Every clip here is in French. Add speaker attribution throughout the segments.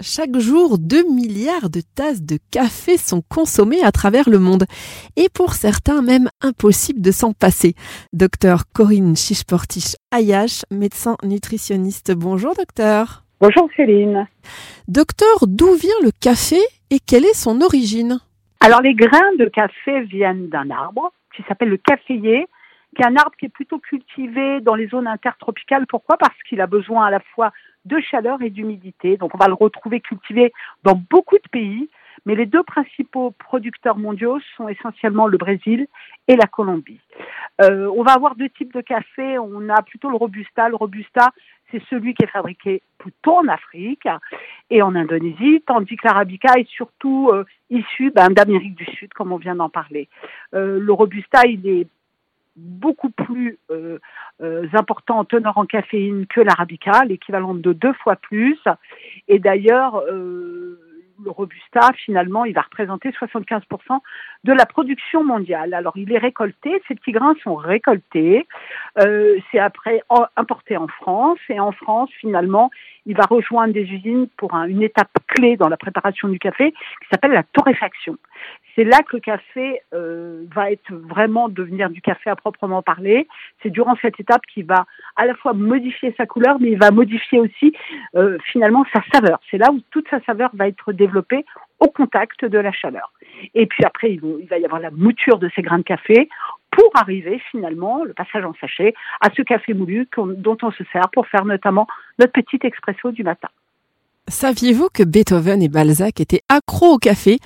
Speaker 1: Chaque jour, 2 milliards de tasses de café sont consommées à travers le monde. Et pour certains, même impossible de s'en passer. Docteur Corinne Chichportiche Ayash, médecin nutritionniste. Bonjour docteur.
Speaker 2: Bonjour Céline.
Speaker 1: Docteur, d'où vient le café et quelle est son origine?
Speaker 2: Alors les grains de café viennent d'un arbre qui s'appelle le caféier, qui est un arbre qui est plutôt cultivé dans les zones intertropicales. Pourquoi? Parce qu'il a besoin à la fois de chaleur et d'humidité. Donc on va le retrouver cultivé dans beaucoup de pays, mais les deux principaux producteurs mondiaux sont essentiellement le Brésil et la Colombie. Euh, on va avoir deux types de café. On a plutôt le Robusta. Le Robusta, c'est celui qui est fabriqué plutôt en Afrique et en Indonésie, tandis que l'Arabica est surtout euh, issu ben, d'Amérique du Sud, comme on vient d'en parler. Euh, le Robusta, il est beaucoup plus euh, euh, important en teneur en caféine que l'arabica, l'équivalent de deux fois plus. Et d'ailleurs, euh, le Robusta, finalement, il va représenter 75% de la production mondiale. Alors, il est récolté, ces petits grains sont récoltés, c'est après importé en France, et en France, finalement, il va rejoindre des usines pour une étape clé dans la préparation du café qui s'appelle la torréfaction. C'est là que le café euh, va être vraiment devenir du café à proprement parler. C'est durant cette étape qu'il va à la fois modifier sa couleur, mais il va modifier aussi euh, finalement sa saveur. C'est là où toute sa saveur va être développée au contact de la chaleur. Et puis après, il, va y avoir la mouture de ces grains de café pour arriver finalement, le passage en sachet, à ce café moulu dont on se sert pour faire notamment notre petit expresso du matin.
Speaker 1: Saviez-vous que Beethoven et Balzac étaient accros au café?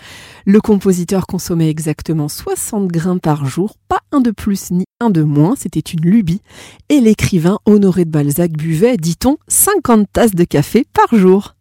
Speaker 1: Le compositeur consommait exactement 60 grains par jour, pas un de plus ni un de moins, c'était une lubie. Et l'écrivain Honoré de Balzac buvait, dit-on, 50 tasses de café par jour.